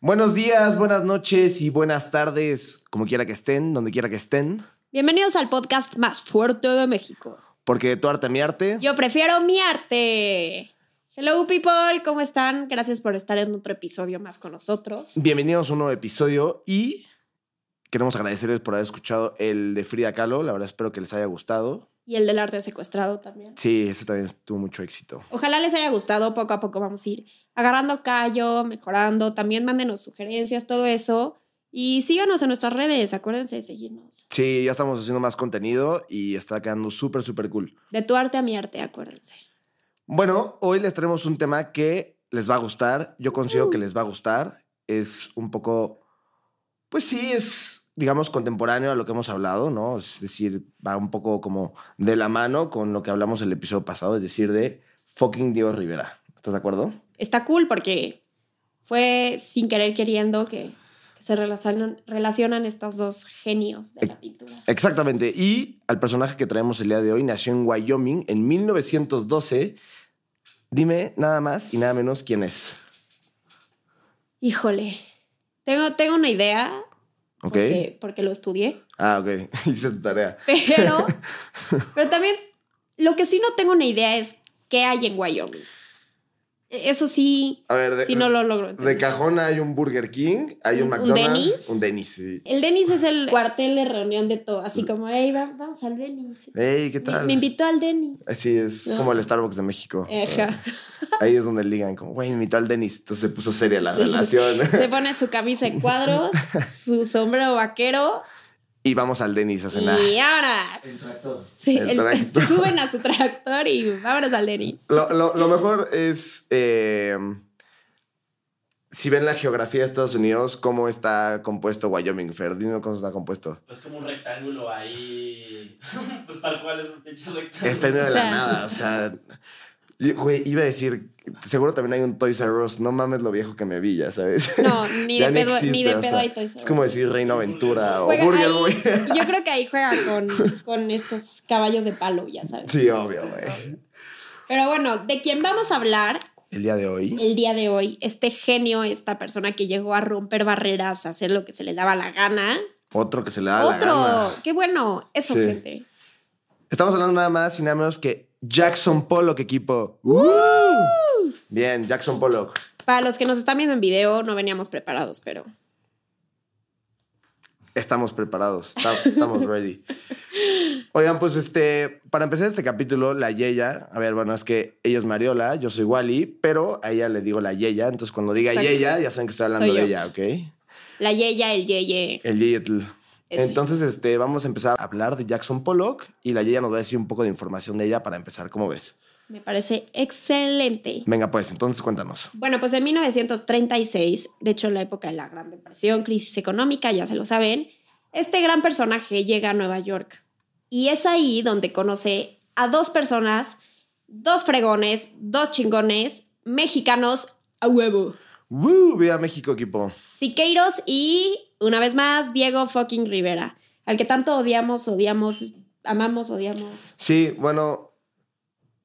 Buenos días, buenas noches y buenas tardes, como quiera que estén, donde quiera que estén. Bienvenidos al podcast más fuerte de México. Porque tu arte, mi arte. Yo prefiero mi arte. Hello people, ¿cómo están? Gracias por estar en otro episodio más con nosotros. Bienvenidos a un nuevo episodio y queremos agradecerles por haber escuchado el de Frida Kahlo. La verdad espero que les haya gustado. Y el del arte secuestrado también. Sí, eso también tuvo mucho éxito. Ojalá les haya gustado, poco a poco vamos a ir agarrando callo, mejorando. También mándenos sugerencias, todo eso. Y síganos en nuestras redes, acuérdense de seguirnos. Sí, ya estamos haciendo más contenido y está quedando súper, súper cool. De tu arte a mi arte, acuérdense. Bueno, hoy les traemos un tema que les va a gustar. Yo considero que les va a gustar. Es un poco, pues sí, es, digamos, contemporáneo a lo que hemos hablado, ¿no? Es decir, va un poco como de la mano con lo que hablamos el episodio pasado, es decir, de fucking Diego Rivera. ¿Estás de acuerdo? Está cool porque fue sin querer queriendo que, que se relacionan, relacionan estos dos genios de la pintura. Exactamente. Y al personaje que traemos el día de hoy nació en Wyoming en 1912. Dime nada más y nada menos quién es. Híjole, tengo, tengo una idea ¿Ok? porque, porque lo estudié, Ah, ok. Hice tu tarea. pero, pero también lo que sí no tengo una idea es qué hay en Wyoming. E- Eso sí, A ver, de, sí no lo logro de cajón hay un Burger King, hay un, ¿Un- un McDonald's. Denny's? Un Denny's, sí. El Denis es el cuartel de reunión de todo, así como, hey, va- vamos al Denis. Hey, ¿qué tal? me invitó al Denis. Así es No. como el Starbucks de México. Ajá. Ahí es donde ligan, como, güey, me invitó al Dennis. Entonces se puso seria la Sí. relación. Se pone su camisa en cuadros, su sombrero vaquero y vamos al Dennis a cenar. y ahora sí, El el- tractor. se suben a su tractor y vámonos al Denis. Lo, lo- lo mejor es, eh, si ven la geografía de Estados Unidos, cómo está compuesto Wyoming, Fer. Dime cómo está compuesto. Pues como un rectángulo ahí. pues tal cual es un pinche rectángulo. Está en medio O de la nada, o sea... Güey, iba a decir, seguro también hay un Toys R Us. No mames lo viejo que me vi, ya sabes. No, ni de pedo, existe, ni de pedo sea, hay Toys R Es como Us. decir Reino Aventura o Burger Boy. Yo creo que ahí juega con, con estos caballos de palo, ya sabes. Sí, obvio, güey. Pero bueno, de quién vamos a hablar El día de hoy. el día de hoy, este genio, esta persona que llegó a romper barreras, a hacer lo que se le daba la gana. Otro que se le da la Otro, gana. qué bueno, eso, Sí. gente. Estamos hablando nada más y nada menos que Jackson Pollock, equipo. ¡Uh! Bien, Jackson Pollock. Para los que nos están viendo en video, no veníamos preparados, pero Estamos preparados, estamos ready. Oigan, pues este, para empezar este capítulo, la Yeya, a ver, bueno, es que ella es Mariola, yo soy Wally, pero a ella le digo la Yeya, entonces cuando diga. Yeya, ya saben que estoy hablando Soy de yo. ella, ¿ok? la Yeya, el Yeye. El Yeyetl. Entonces, este, vamos a empezar a hablar de Jackson Pollock y la Yeya nos va a decir un poco de información de ella para empezar, ¿cómo ves? Me parece excelente. Venga, pues, entonces cuéntanos. Bueno, pues en 1936, de hecho la época de la Gran Depresión, crisis económica, ya se lo saben, este gran personaje llega a Nueva York. Y es ahí donde conoce a dos personas, dos fregones, dos chingones, mexicanos a huevo. ¡Woo! ¡Viva México, equipo! Siqueiros y, una vez más, Diego fucking Rivera, al que tanto odiamos, odiamos, amamos, odiamos. Sí, bueno,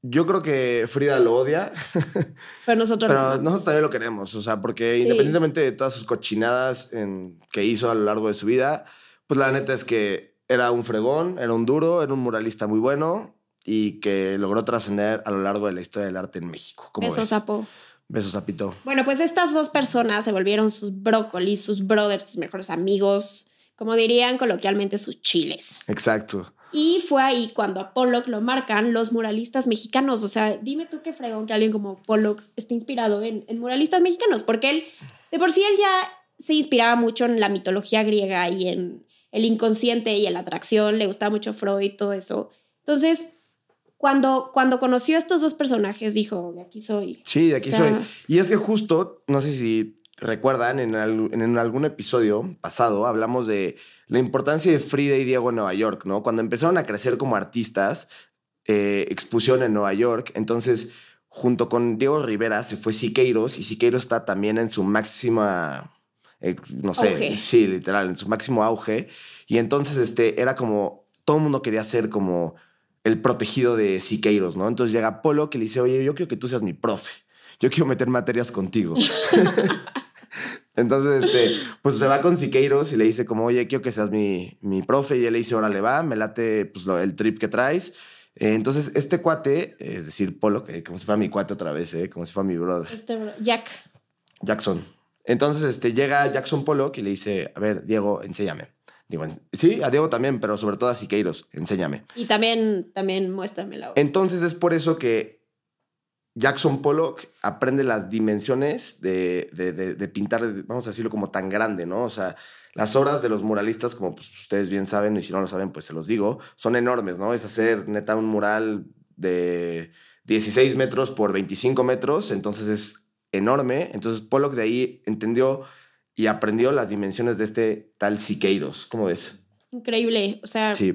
yo creo que Frida lo odia, Pero nosotros pero también lo queremos, o sea, porque Sí. independientemente de todas sus cochinadas en- que hizo a lo largo de su vida, pues la neta es que era un fregón, era un duro, era un muralista muy bueno y que logró trascender a lo largo de la historia del arte en México. ¿Cómo Besos, ves? sapo. Besos, Zapito. Bueno, pues estas dos personas se volvieron sus brócolis, sus brothers, sus mejores amigos, como dirían coloquialmente, sus chiles. Exacto. Y fue ahí cuando a Pollock lo marcan los muralistas mexicanos. O sea, dime tú qué fregón que alguien como Pollock esté inspirado en, en muralistas mexicanos, porque él, de por sí, él ya se inspiraba mucho en la mitología griega y en el inconsciente y en la atracción, le gustaba mucho Freud y todo eso. Entonces, cuando, cuando conoció a estos dos personajes, dijo, de aquí soy. Sí, de aquí O sea- soy. Y es que justo, no sé si recuerdan, en, al- en algún episodio pasado hablamos de la importancia de Frida y Diego en Nueva York, ¿no? Cuando empezaron a crecer como artistas, eh, expusieron en Nueva York, entonces junto con Diego Rivera se fue Siqueiros y Siqueiros está también en su máxima, eh, no sé, Auge. sí, literal, en su máximo auge. Y entonces este, era como, todo el mundo quería ser como el protegido de Siqueiros, ¿no? Entonces llega Pollock y le dice, oye, yo quiero que tú seas mi profe. Yo quiero meter materias contigo. Entonces, este, pues se va con Siqueiros y le dice como, oye, quiero que seas mi, mi profe. Y él le dice, órale, va, me late pues, lo- el trip que traes. Eh, entonces, este cuate, es decir, Polo, que como si fuera mi cuate otra vez, ¿eh? como si fuera mi brother, Este bro- Jack. Jackson. Entonces, este, llega Jackson Pollock y le dice, a ver, Diego, enséñame. Digo, "En- sí, a Diego también, pero sobre todo a Siqueiros, enséñame. Y también, también muéstramela. Entonces es por eso que Jackson Pollock aprende las dimensiones de, de- de- de pintar, vamos a decirlo como tan grande, ¿no? O sea, las obras de los muralistas, como pues, ustedes bien saben, y si no lo saben, pues se los digo, son enormes, ¿no? Es hacer neta un mural de 16 metros por 25 metros, entonces es enorme. Entonces Pollock de ahí entendió y aprendió las dimensiones de este tal Siqueiros. ¿Cómo ves? Increíble. O sea, Sí,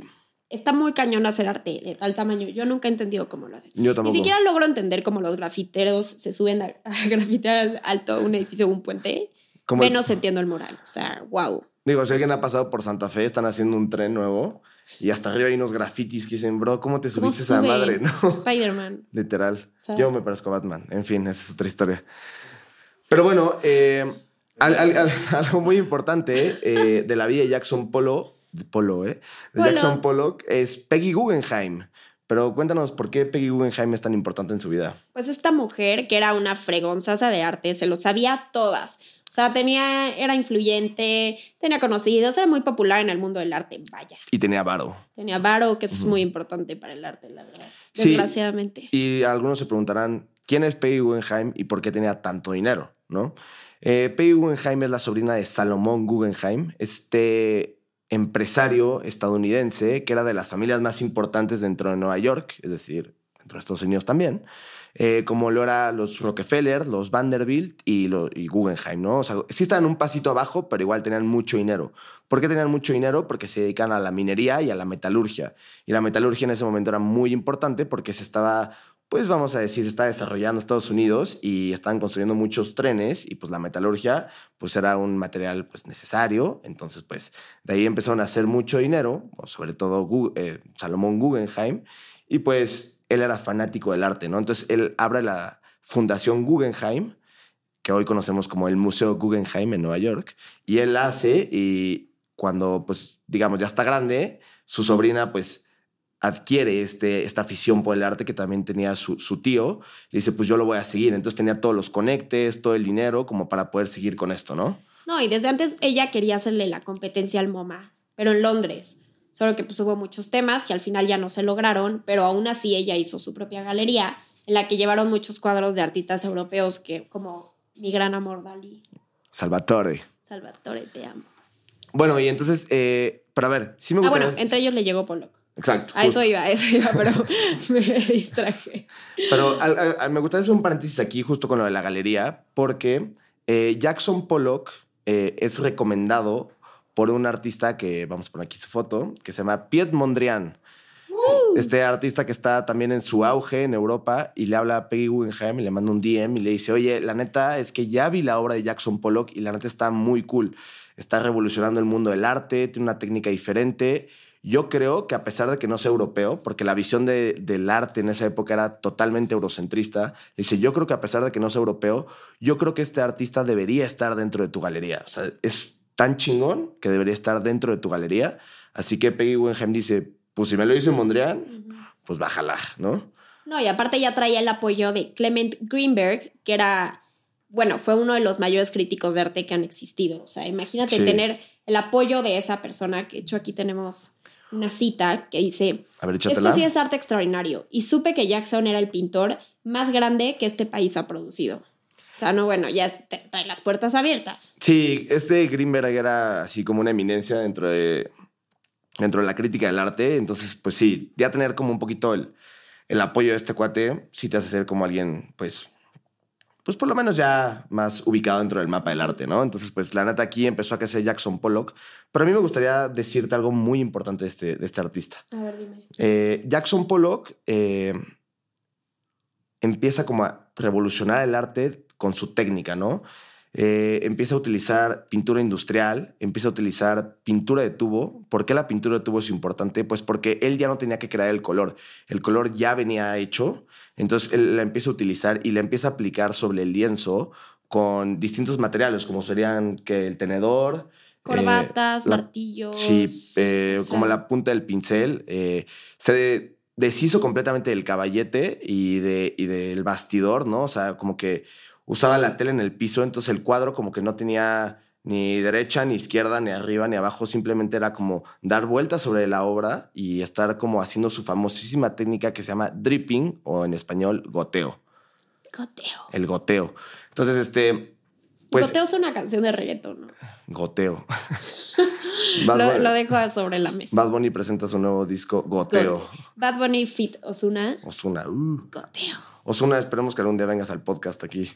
está muy cañón hacer arte de tal tamaño. Yo nunca he entendido cómo lo hacen. yo Ni tampoco. siquiera logro entender cómo los grafiteros se suben a, a grafitear alto un edificio o un puente. Como el- Menos entiendo el mural. O sea, wow. Digo, si alguien ha pasado por Santa Fe, están haciendo un tren nuevo y hasta arriba hay unos grafitis que dicen, bro, ¿cómo te ¿Cómo subiste esa madre? ¿No? Spider-Man. Literal. O sea- Yo me parezco a Batman. En fin, esa es otra historia. Pero bueno, eh, al- al- al- algo muy importante eh, de la vida de Jackson Polo, Polo, ¿eh? De Polo. Jackson Pollock es Peggy Guggenheim. Pero cuéntanos por qué Peggy Guggenheim es tan importante en su vida. Pues esta mujer, que era una fregonzaza de arte, se lo sabía todas. O sea, tenía, era influyente, tenía conocidos, era muy popular en el mundo del arte. Vaya. Y tenía varo. Tenía varo, que eso es muy importante para el arte, la verdad. Sí. Desgraciadamente. Y algunos se preguntarán, ¿quién es Peggy Guggenheim y por qué tenía tanto dinero? ¿no? Eh, Peggy Guggenheim es la sobrina de Salomón Guggenheim, este empresario estadounidense que era de las familias más importantes dentro de Nueva York, es decir, dentro de Estados Unidos también, eh, como lo eran los Rockefeller, los Vanderbilt y, lo- y Guggenheim, ¿no? O sea, sí estaban un pasito abajo, pero igual tenían mucho dinero. ¿Por qué tenían mucho dinero? Porque se dedican a la minería y a la metalurgia. Y la metalurgia en ese momento era muy importante porque se estaba, pues vamos a decir, estaba desarrollando Estados Unidos y estaban construyendo muchos trenes y pues la metalurgia pues era un material pues necesario. Entonces pues de ahí empezaron a hacer mucho dinero, sobre todo eh, Salomón Guggenheim. Y pues él era fanático del arte, ¿no? Entonces él abre la Fundación Guggenheim, que hoy conocemos como el Museo Guggenheim en Nueva York, y él hace y cuando, pues, digamos, ya está grande, su sobrina, pues, adquiere este, esta afición por el arte que también tenía su, su tío, y dice, pues yo lo voy a seguir. Entonces tenía todos los conectes, todo el dinero como para poder seguir con esto, ¿no? No, y desde antes ella quería hacerle la competencia al MoMA, pero en Londres. Solo que pues hubo muchos temas que al final ya no se lograron, pero aún así ella hizo su propia galería en la que llevaron muchos cuadros de artistas europeos que como mi gran amor Dalí, Salvatore. Salvatore, te amo. Bueno, y entonces, eh, pero a ver, sí me Ah, gusta. bueno, entre ellos le llegó Pollock. Exacto. A eso iba, a eso iba, pero me distraje. Pero al- al- al- me gustaría hacer un paréntesis aquí justo con lo de la galería, porque eh, Jackson Pollock eh, es recomendado por un artista que, vamos a poner aquí su foto, que se llama Piet Mondrian. Este artista que está también en su auge en Europa y le habla a Peggy Guggenheim y le manda un DM y le dice, oye, la neta es que ya vi la obra de Jackson Pollock y la neta está muy cool. Está revolucionando el mundo del arte, tiene una técnica diferente. Yo creo que a pesar de que no sea europeo, porque la visión de- del arte en esa época era totalmente eurocentrista, dice, yo creo que a pesar de que no sea europeo, yo creo que este artista debería estar dentro de tu galería. O sea, es tan chingón que debería estar dentro de tu galería. Así que Peggy Guggenheim dice, pues si me lo dice Mondrian, pues bájala, ¿no? No, y aparte ya traía el apoyo de Clement Greenberg, que era, bueno, fue uno de los mayores críticos de arte que han existido. O sea, imagínate Sí. tener el apoyo de esa persona, que de hecho aquí tenemos una cita que dice, A ver, esto sí es arte extraordinario. Y supe que Jackson era el pintor más grande que este país ha producido. O sea, no, bueno, ya te- trae las puertas abiertas. Sí, este Greenberg era así como una eminencia dentro de, dentro de la crítica del arte. Entonces, pues sí, ya tener como un poquito el, el apoyo de este cuate, sí te hace ser como alguien, pues, pues por lo menos ya más ubicado dentro del mapa del arte, ¿no? Entonces, pues la neta aquí empezó a crecer Jackson Pollock. Pero a mí me gustaría decirte algo muy importante de este, de este artista. A ver, dime. Eh, Jackson Pollock eh, empieza como a revolucionar el arte con su técnica, ¿no? Eh, empieza a utilizar pintura industrial, empieza a utilizar pintura de tubo. ¿Por qué la pintura de tubo es importante? Pues porque él ya no tenía que crear el color. El color ya venía hecho. Entonces él la empieza a utilizar y la empieza a aplicar sobre el lienzo con distintos materiales, como serían que el tenedor. eh, Corbatas, la- martillos. Sí, eh, o sea, como la punta del pincel. eh, se de- deshizo completamente del caballete y, de, y del bastidor, ¿no? O sea, como que usaba la tela en el piso, entonces el cuadro como que no tenía ni derecha, ni izquierda, ni arriba, ni abajo, simplemente era como dar vueltas sobre la obra y estar como haciendo su famosísima técnica que se llama dripping o en español goteo, Goteo. el goteo. Entonces, este, pues Goteo es una canción de reggaetón, ¿no? goteo. Bad, Lo, Bunny, lo dejo sobre la mesa. Bad Bunny presenta su nuevo disco Goteo. Go- Bad Bunny Fit Osuna. Osuna, uh. Goteo. Osuna, esperemos que algún día vengas al podcast aquí.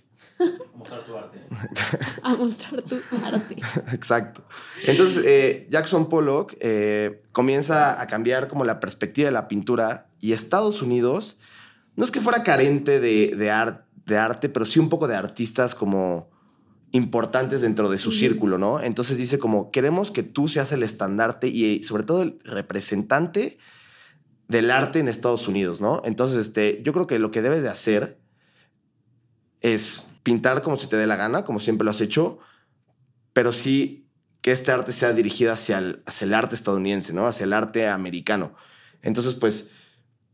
Mostrar tu arte. A mostrar tu arte. Exacto. Entonces, eh, Jackson Pollock eh, comienza a cambiar como la perspectiva de la pintura y Estados Unidos no es que fuera carente de, de, ar- de arte, pero sí un poco de artistas como importantes dentro de su círculo, ¿no? Entonces dice como, queremos que tú seas el estandarte y sobre todo el representante del arte en Estados Unidos, ¿no? Entonces, este, yo creo que lo que debes de hacer es pintar como se te dé la gana, como siempre lo has hecho, pero sí que este arte sea dirigido hacia el, hacia el arte estadounidense, ¿no? Hacia el arte americano. Entonces, pues,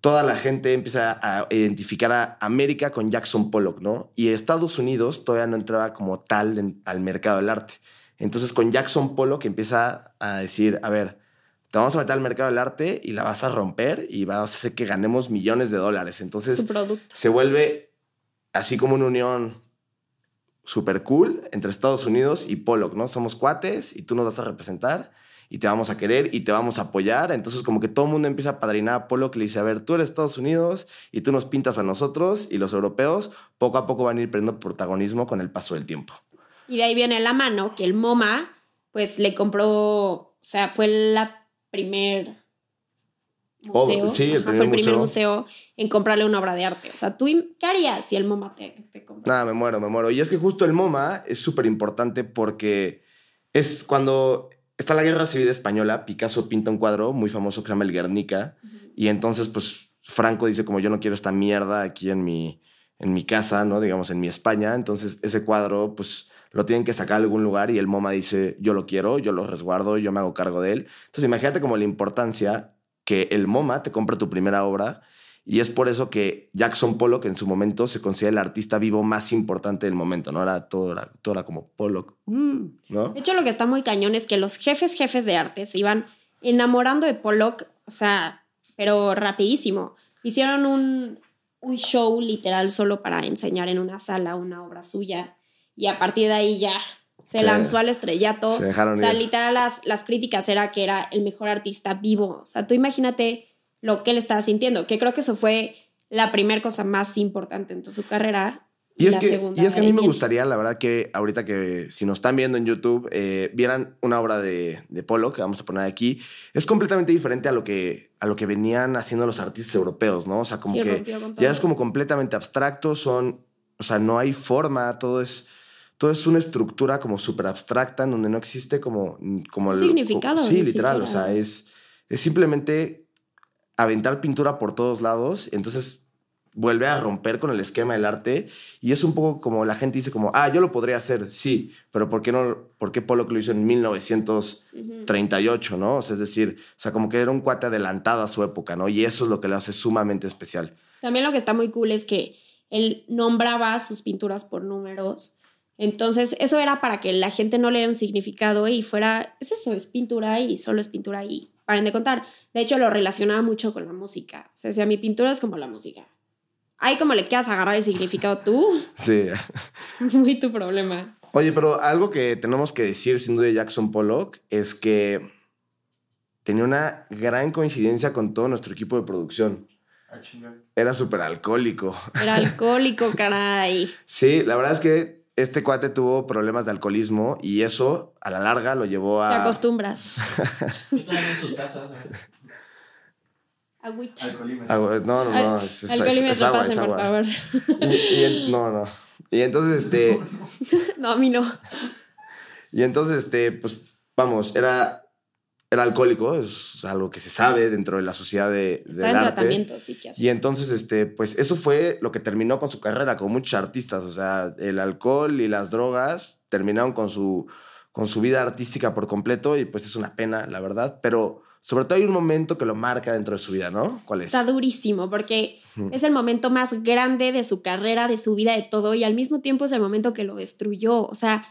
toda la gente empieza a identificar a América con Jackson Pollock, ¿no? Y Estados Unidos todavía no entraba como tal al mercado del arte. Entonces, con Jackson Pollock empieza a decir, a ver, te vamos a meter al mercado del arte y la vas a romper y vas a hacer que ganemos millones de dólares. Entonces, se vuelve así como una unión super cool entre Estados Unidos y Pollock, ¿no? Somos cuates y tú nos vas a representar y te vamos a querer y te vamos a apoyar. Entonces como que todo el mundo empieza a padrinar a Pollock y le dice, a ver, tú eres Estados Unidos y tú nos pintas a nosotros y los europeos poco a poco van a ir perdiendo protagonismo con el paso del tiempo. Y de ahí viene la mano que el MoMA, pues le compró, o sea, fue la primer Oh, museo. sí, el Ajá, primer fue el primer museo. en comprarle una obra de arte. O sea, ¿tú qué harías si el MoMA te, te compra? Nada, me muero, me muero. Y es que justo el MoMA es súper importante porque es cuando está la Guerra Civil Española, Picasso pinta un cuadro muy famoso que se llama El Guernica. Y entonces, pues, Franco dice como yo no quiero esta mierda aquí en mi, en mi casa, ¿no? Digamos, en mi España. Entonces, ese cuadro, pues, lo tienen que sacar a algún lugar y el MoMA dice, yo lo quiero, yo lo resguardo, yo me hago cargo de él. Entonces, imagínate como la importancia que el MoMA te compre tu primera obra y es por eso que Jackson Pollock en su momento se considera el artista vivo más importante del momento, ¿no? Era todo, era, todo era como Pollock, uh, ¿no? De hecho, lo que está muy cañón es que los jefes, jefes de arte se iban enamorando de Pollock, o sea, pero rapidísimo. Hicieron un, un show literal solo para enseñar en una sala una obra suya y a partir de ahí ya se Sí. lanzó al estrellato. Se dejaron o sea, ir. literal las, las críticas era que era el mejor artista vivo. O sea, tú imagínate lo que él estaba sintiendo, que creo que eso fue la primera cosa más importante en toda su carrera. Y es, la que, segunda y es que a mí me viene. gustaría, la verdad, que ahorita que si nos están viendo en YouTube, eh, vieran una obra de, de Polo que vamos a poner aquí. Es completamente diferente a lo que, a lo que venían haciendo los artistas europeos, ¿no? O sea, como Sí, que ya es como completamente abstracto, son, o sea, no hay forma, todo es, todo es una estructura como súper abstracta en donde no existe como, como Un el- significado, Sí, literal, o sea, es, es simplemente aventar pintura por todos lados, entonces vuelve a romper con el esquema del arte y es un poco como la gente dice como, ah, yo lo podría hacer, sí, pero ¿por qué no? ¿Por qué Pollock lo hizo en 1938, Ujú. no? O sea, es decir, o sea, como que era un cuate adelantado a su época, ¿no? Y eso es lo que lo hace sumamente especial. También lo que está muy cool es que él nombraba sus pinturas por números. Entonces, eso era para que la gente no le diera un significado y fuera, es eso, es pintura y solo es pintura y paren de contar. De hecho, lo relacionaba mucho con la música. O sea, decía, mi pintura es como la música. Ahí como le quieras agarrar el significado tú, Sí. muy tu problema. Oye, pero algo que tenemos que decir sin duda de Jackson Pollock es que tenía una gran coincidencia con todo nuestro equipo de producción. Ah. Era súper alcohólico. Era alcohólico, caray. Sí, la verdad es que este cuate tuvo problemas de alcoholismo y eso a la larga lo llevó Te a... acostumbras. En sus casas. ¿eh? Agüita. Alcoholímetro. No, no, no. Es, es- es- Alcoholímetro, es agua, es pasen, por agua. favor. Y, y en- no, no. Y entonces, este, No, a mí no. y entonces, este, pues, vamos, era, era alcohólico, es algo que se sabe dentro de la sociedad de, Estaba del en arte. tratamiento psiquiátrico. Y entonces, este, pues, eso fue lo que terminó con su carrera, con muchos artistas. O sea, el alcohol y las drogas terminaron con su, con su vida artística por completo y pues es una pena, la verdad. Pero sobre todo hay un momento que lo marca dentro de su vida, ¿no? ¿Cuál es? Está durísimo porque es el momento más grande de su carrera, de su vida, de todo, y al mismo tiempo es el momento que lo destruyó. O sea,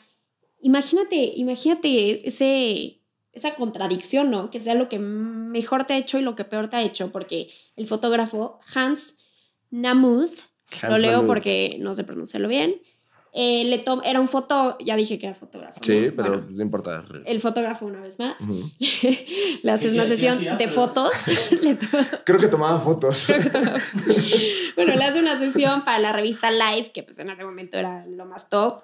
imagínate, imagínate ese, esa contradicción, ¿no? Que sea lo que mejor te ha hecho y lo que peor te ha hecho, porque el fotógrafo Hans Namuth, lo leo porque no sé pronunciarlo bien, eh, le era un foto, ya dije que era fotógrafo. Sí, ¿no? pero Bueno, no importa. el fotógrafo una vez más, le haces ¿Qué- una sesión hacía? de fotos, le to- Creo que tomaba fotos. bueno, le hace una sesión para la revista Live, que pues en ese momento era lo más top.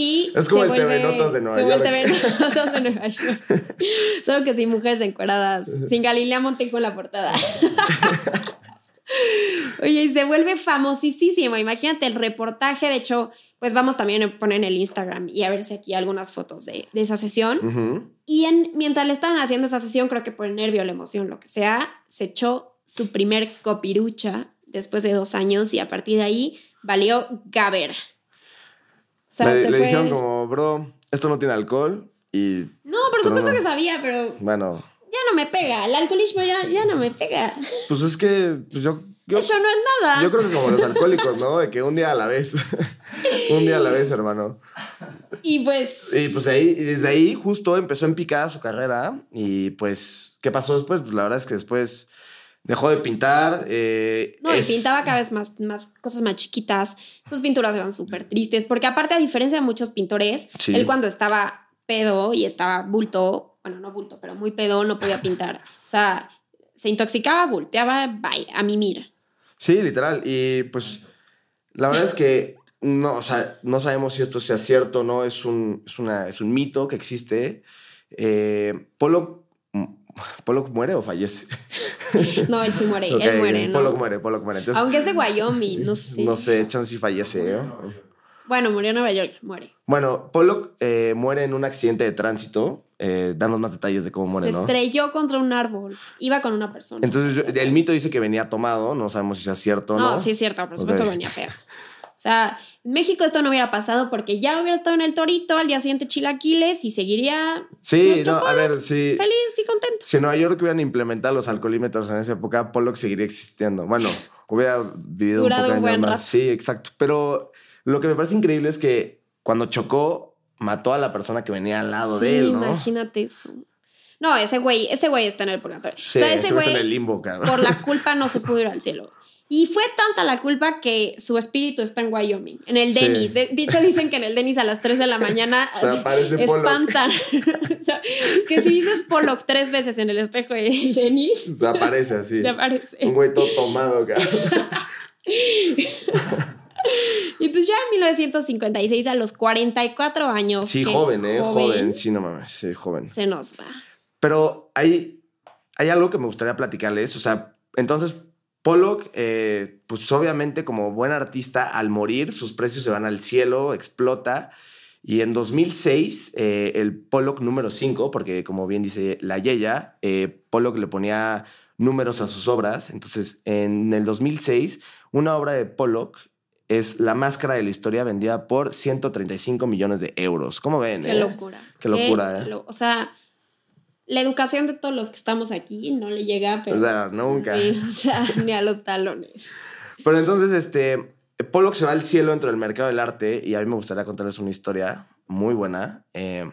Y Es como se el TV vuelve- Notas de Nueva como el York. TV Notas de Nueva York. Solo que sin mujeres encueradas, sin Galilea Montejo en la portada. Oye, y se vuelve famosísimo. Imagínate el reportaje. De hecho, pues vamos también a poner en el Instagram y a ver si aquí algunas fotos de, de esa sesión. Ujú. Y en, mientras le estaban haciendo esa sesión, creo que por el nervio, la emoción, lo que sea, se echó su primer copirucha después de dos años y a partir de ahí valió Gaber. Sea, le se le fue... dijeron como, bro, esto no tiene alcohol y No, por Pero supuesto no. que sabía, pero bueno, ya no me pega. El alcoholismo ya, ya no me pega. pues es que pues yo, yo, Eso no es nada. yo creo que como los alcohólicos, ¿no? De que un día a la vez. un día a la vez, hermano. Y pues... Y pues de ahí, y desde ahí justo empezó en picada su carrera. Y pues, ¿qué pasó después? Pues la verdad es que después dejó de pintar. eh, No, y pintaba cada vez más, más cosas más chiquitas. Sus pinturas eran súper tristes, porque aparte, a diferencia de muchos pintores, Sí. él cuando estaba pedo y estaba bulto, bueno, no bulto, pero muy pedo, no podía pintar. O sea, se intoxicaba, volteaba, bye, a mimir. Sí, literal. Y pues la verdad es que no, o sea, no sabemos si esto sea cierto o no. Es un, es una, es un mito que existe. Eh, Pollock, ¿Pollock muere o fallece? No, él sí muere, él muere, ¿no? Pollock muere, Pollock muere. Entonces, Aunque es de Wyoming, no sé. no sé, chance si fallece. ¿eh? Bueno, murió en Nueva York, muere. Bueno, Pollock eh, muere en un accidente de tránsito. Eh, danos más detalles de cómo muere, se ¿no? estrelló contra un árbol. Iba con una persona. Entonces, el mito dice que venía tomado. No sabemos si sea cierto o no. no, sí es cierto, por supuesto que venía fea. O sea, en México esto no hubiera pasado porque ya hubiera estado en el torito, al día siguiente chilaquiles y seguiría Sí, no, a ver, sí. feliz y contento. Si en Nueva York hubieran implementado los alcoholímetros en esa época, Pollock seguiría existiendo. Bueno, hubiera vivido Durado un poco un buen rato. Sí, exacto. Pero lo que me parece increíble es que cuando chocó, mató a la persona que venía al lado Sí, de él, ¿no? imagínate eso. No, ese güey, ese güey está en el purgatorio. Sí, o sea, ese güey está en el limbo, cabrón. por la culpa no se pudo ir al cielo. Y fue tanta la culpa que su espíritu está en Wyoming, en el Sí. Denis. De dicho, dicen que en el Denis a las 3 de la mañana Se aparece Pollock. espantan. o sea, que si dices Pollock tres veces en el espejo del Denis, Se aparece así. te aparece. Un güey todo tomado. Y pues ya en 1956, a los 44 años. Sí, joven, ¿eh? Joven. Sí, no mames. Sí, joven. Se nos va. Pero hay, hay algo que me gustaría platicarles. O sea, entonces, Pollock, eh, pues obviamente como buen artista, al morir, sus precios se van al cielo, explota. Y en 2006, eh, el Pollock número 5, porque como bien dice la Yeya, eh, Pollock le ponía números a sus obras. Entonces, en el 2006, una obra de Pollock es la máscara de la historia vendida por 135 millones de euros. ¿Cómo ven? Qué eh? locura. Qué locura, ¿eh? lo- o sea, la educación de todos los que estamos aquí no le llega, pero. O sea, nunca. Sí, o sea, ni a los talones. Pero entonces, este, Pollock se va al cielo dentro del mercado del arte y a mí me gustaría contarles una historia muy buena. Eh,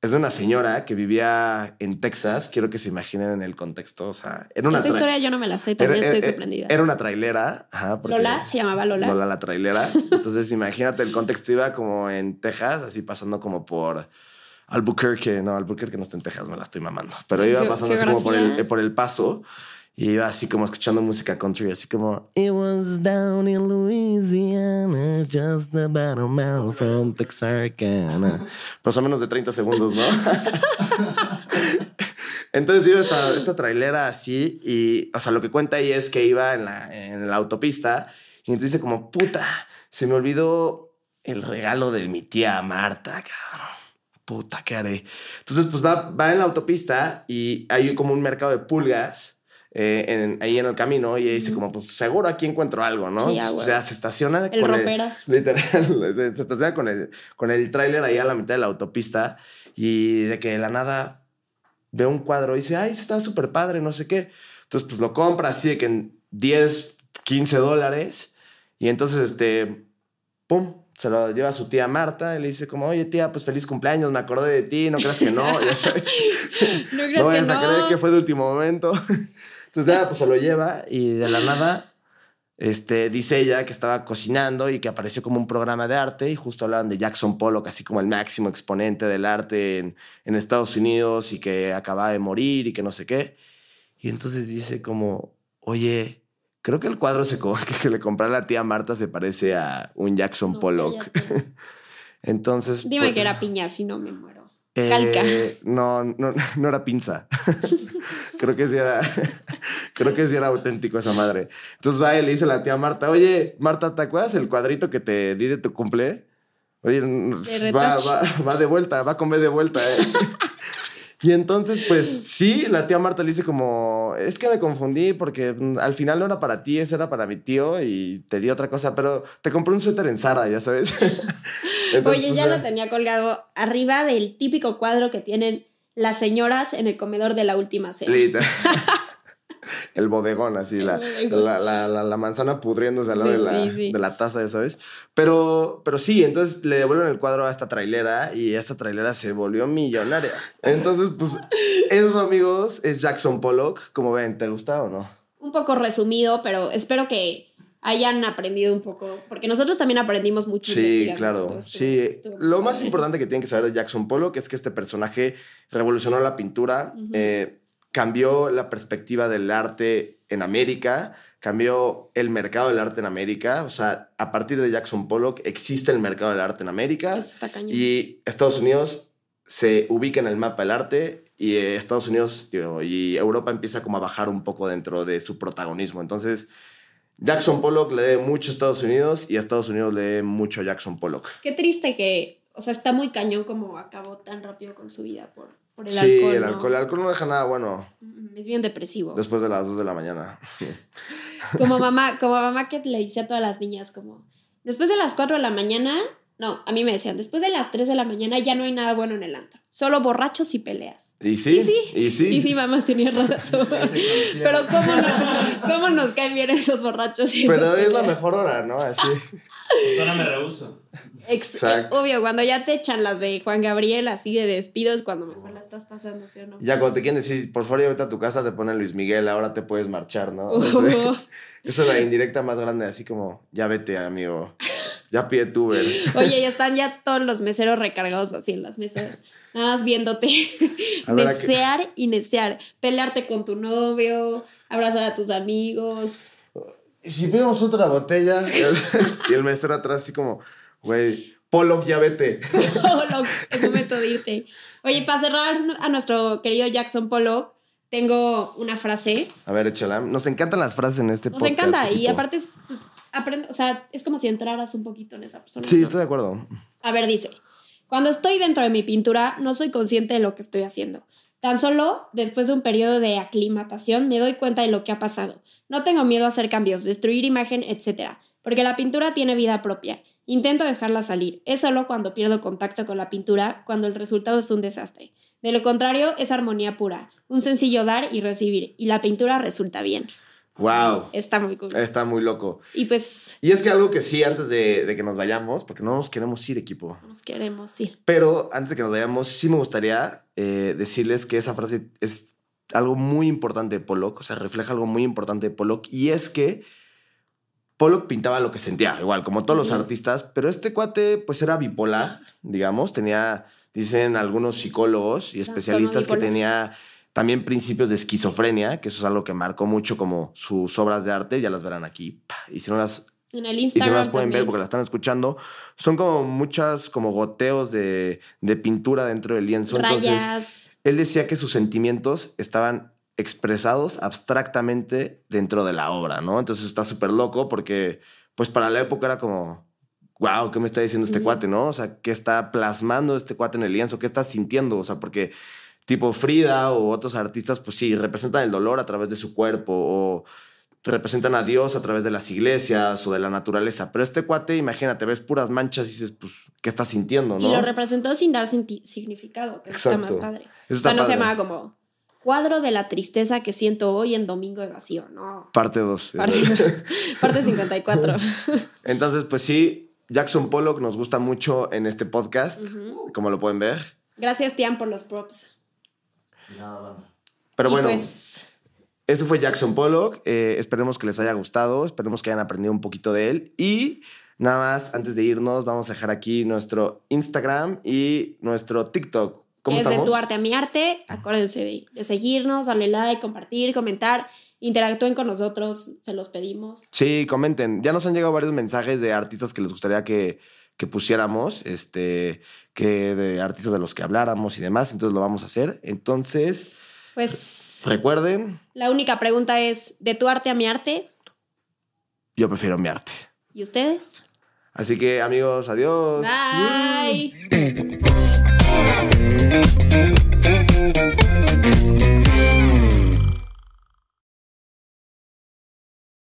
es de una señora que vivía en Texas. Quiero que se imaginen en el contexto. O sea, era una, Esta historia yo no me la sé, también era- estoy era- sorprendida. Era una trailera. Ajá, Lola, se llamaba Lola. Lola la trailera. Entonces, imagínate el contexto. Iba como en Texas, así pasando como por Albuquerque. No, Albuquerque no está en Texas, me la estoy mamando. Pero iba pasando así como por el, por el paso. Y iba así como escuchando música country, así como It was down in Louisiana, just about a mile from Texarkana. Pero son menos de 30 segundos, ¿no? Entonces iba esta, esta trailera así y, o sea, lo que cuenta ahí es que iba en la, en la autopista y entonces dice como, puta, se me olvidó el regalo de mi tía Marta, cabrón. Puta, ¿qué haré? Entonces, pues va, va en la autopista y hay como un mercado de pulgas. eh, en- ahí en el camino y ella dice como pues seguro aquí encuentro algo, ¿no? Sí, o sea, se estaciona El con roperas. Literal, se estaciona con el, con el tráiler ahí a la mitad de la autopista y de que de la nada ve un cuadro y dice, ay, está súper padre, no sé qué. Entonces, pues lo compra así de que en 10, 15 dólares y entonces, este, pum, se lo lleva a su tía Marta y le dice como, oye tía, pues feliz cumpleaños, me acordé de ti, no creas que no, ya sabes. No creas No que a creer no. que fue de último momento. Entonces, ya, pues se lo lleva y de la nada, este, dice ella que estaba cocinando y que apareció como un programa de arte y justo hablaban de Jackson Pollock, así como el máximo exponente del arte en, en Estados Unidos y que acababa de morir y que no sé qué. Y entonces dice como, oye, creo que el cuadro se que le compré a la tía Marta se parece a un Jackson No, Pollock. cállate. Entonces... Dime pues, que era piña, si no me muero. eh, Calca. no, no, no era pinza. creo que sí era, creo que sí era auténtico esa madre. Entonces va y le dice a la tía Marta, oye, Marta, ¿te acuerdas el cuadrito que te di de tu cumple? Oye, va, va, va de vuelta, va con B de vuelta. ¿eh? Y entonces, pues sí, la tía Marta le dice como, es que me confundí porque mm, al final no era para ti, ese era para mi tío y te di otra cosa, pero te compré un suéter en Zara, ya sabes. Entonces, Oye, pues, ya lo tenía colgado arriba del típico cuadro que tienen las señoras en el comedor de la última cena. El bodegón, así, la, la, la, manzana pudriéndose al lado Sí, de, la, sí, sí. de la taza, sabes. Pero, pero sí, entonces le devuelven el cuadro a esta trailera y esta trailera se volvió millonaria. Entonces, pues, esos amigos es Jackson Pollock. Como ven, ¿te gusta o no? Un poco resumido, pero espero que hayan aprendido un poco, porque nosotros también aprendimos mucho. Sí, claro. esto, sí, lo más importante que tienen que saber de Jackson Pollock es que este personaje revolucionó la pintura, eh, cambió la perspectiva del arte en América, cambió el mercado del arte en América. O sea, a partir de Jackson Pollock existe el mercado del arte en América Eso está cañón. y Estados Unidos se ubica en el mapa del arte y eh, Estados Unidos digo, y Europa empieza como a bajar un poco dentro de su protagonismo. Entonces, Jackson Pollock le debe mucho a Estados Unidos y Estados Unidos le debe mucho a Jackson Pollock. Qué triste que, o sea, está muy cañón como acabó tan rápido con su vida por, por el sí, alcohol. el ¿no? alcohol. El alcohol no deja nada bueno Mm, Es bien depresivo. después de las 2 de la mañana. Como mamá, como mamá que le dice a todas las niñas como, después de las 4 de la mañana, no, a mí me decían, después de las 3 de la mañana ya no hay nada bueno en el antro, solo borrachos y peleas. ¿Y sí? Y sí. ¿Y sí? Y sí, mamá tenía razón. Pero cómo, no- cómo nos caen bien esos borrachos y Pero es la mejor hora, ¿no? Así. Ahora me rehuso. Ex- Exacto. Obvio, cuando ya te echan las de Juan Gabriel así de despido es cuando mejor la estás pasando, ¿sí o no? Ya cuando te quieren decir, por favor, ya vete a tu casa, te ponen Luis Miguel, ahora te puedes marchar, ¿no? Uh, Esa es la indirecta más grande, así como, ya vete, amigo. Ya pide tu Uber. Oye, ya están ya todos los meseros recargados así en las mesas, nada más viéndote. A ver, ¿a qué- Desear y necear. Pelearte con tu novio, abrazar a tus amigos. Si pedimos otra botella, y el, maestro atrás así como, güey, Pollock, ya vete. Pollock, es momento de irte. Oye, para cerrar a nuestro querido Jackson Pollock, tengo una frase. A ver, échala. Nos encantan las frases en este Nos podcast. encanta y aparte es, pues, aprende, o sea, es como si entraras un poquito en esa persona. Sí, ¿no? estoy de acuerdo. A ver, dice, cuando estoy dentro de mi pintura no soy consciente de lo que estoy haciendo. Tan solo después de un periodo de aclimatación me doy cuenta de lo que ha pasado. No tengo miedo a hacer cambios, destruir imagen, etc. Porque la pintura tiene vida propia. Intento dejarla salir. Es solo cuando pierdo contacto con la pintura, cuando el resultado es un desastre. De lo contrario, es armonía pura, un sencillo dar y recibir, y la pintura resulta bien. Wow. Está muy cool. Está muy loco. Y pues Y es que algo que sí, antes de, de que nos vayamos, porque no nos queremos ir, equipo. nos queremos, sí. Pero antes de que nos vayamos, sí me gustaría eh, decirles que esa frase es algo muy importante de Pollock, o sea, refleja algo muy importante de Pollock, y es que Pollock pintaba lo que sentía, igual, como todos los artistas, pero este cuate, pues era bipolar, digamos, tenía, dicen algunos psicólogos y especialistas que tenía también principios de esquizofrenia, que eso es algo que marcó mucho como sus obras de arte, ya las verán aquí, y si no las En el y si no las pueden ver porque las están escuchando, son como muchas como goteos de, de pintura dentro del lienzo. Entonces, Rayas. él decía que sus sentimientos estaban expresados abstractamente dentro de la obra, ¿no? Entonces está súper loco porque, pues para la época era como, wow, ¿qué me está diciendo este Ujú. cuate, no? O sea, ¿qué está plasmando este cuate en el lienzo? ¿Qué está sintiendo? O sea, porque tipo Frida o otros artistas, pues sí, representan el dolor a través de su cuerpo o representan a Dios a través de las iglesias o de la naturaleza. Pero este cuate, imagínate, ves puras manchas y dices, pues, ¿qué está sintiendo, no? Y lo representó sin dar significado, que está más Exacto. padre. Eso O está sea, no se llamaba como cuadro de la tristeza que siento hoy en Domingo de Vacío, no. Parte 2. Parte, parte 54. Entonces, pues sí, Jackson Pollock nos gusta mucho en este podcast, como lo pueden ver. Gracias, Tian, por los props. Pero bueno, pues, eso fue Jackson Pollock. Eh, esperemos que les haya gustado, esperemos que hayan aprendido un poquito de él. Y nada más, antes de irnos, vamos a dejar aquí nuestro Instagram y nuestro TikTok. ¿Cómo es de tu arte a mi arte. Acuérdense de, de seguirnos, darle like, compartir, comentar. Interactúen con nosotros, se los pedimos. Sí, comenten. Ya nos han llegado varios mensajes de artistas que les gustaría que, que pusiéramos, este, que de artistas de los que habláramos y demás. Entonces lo vamos a hacer. Entonces, pues recuerden. La única pregunta es, ¿de tu arte a mi arte? Yo prefiero mi arte. ¿Y ustedes? Así que amigos, adiós. Bye. Bye.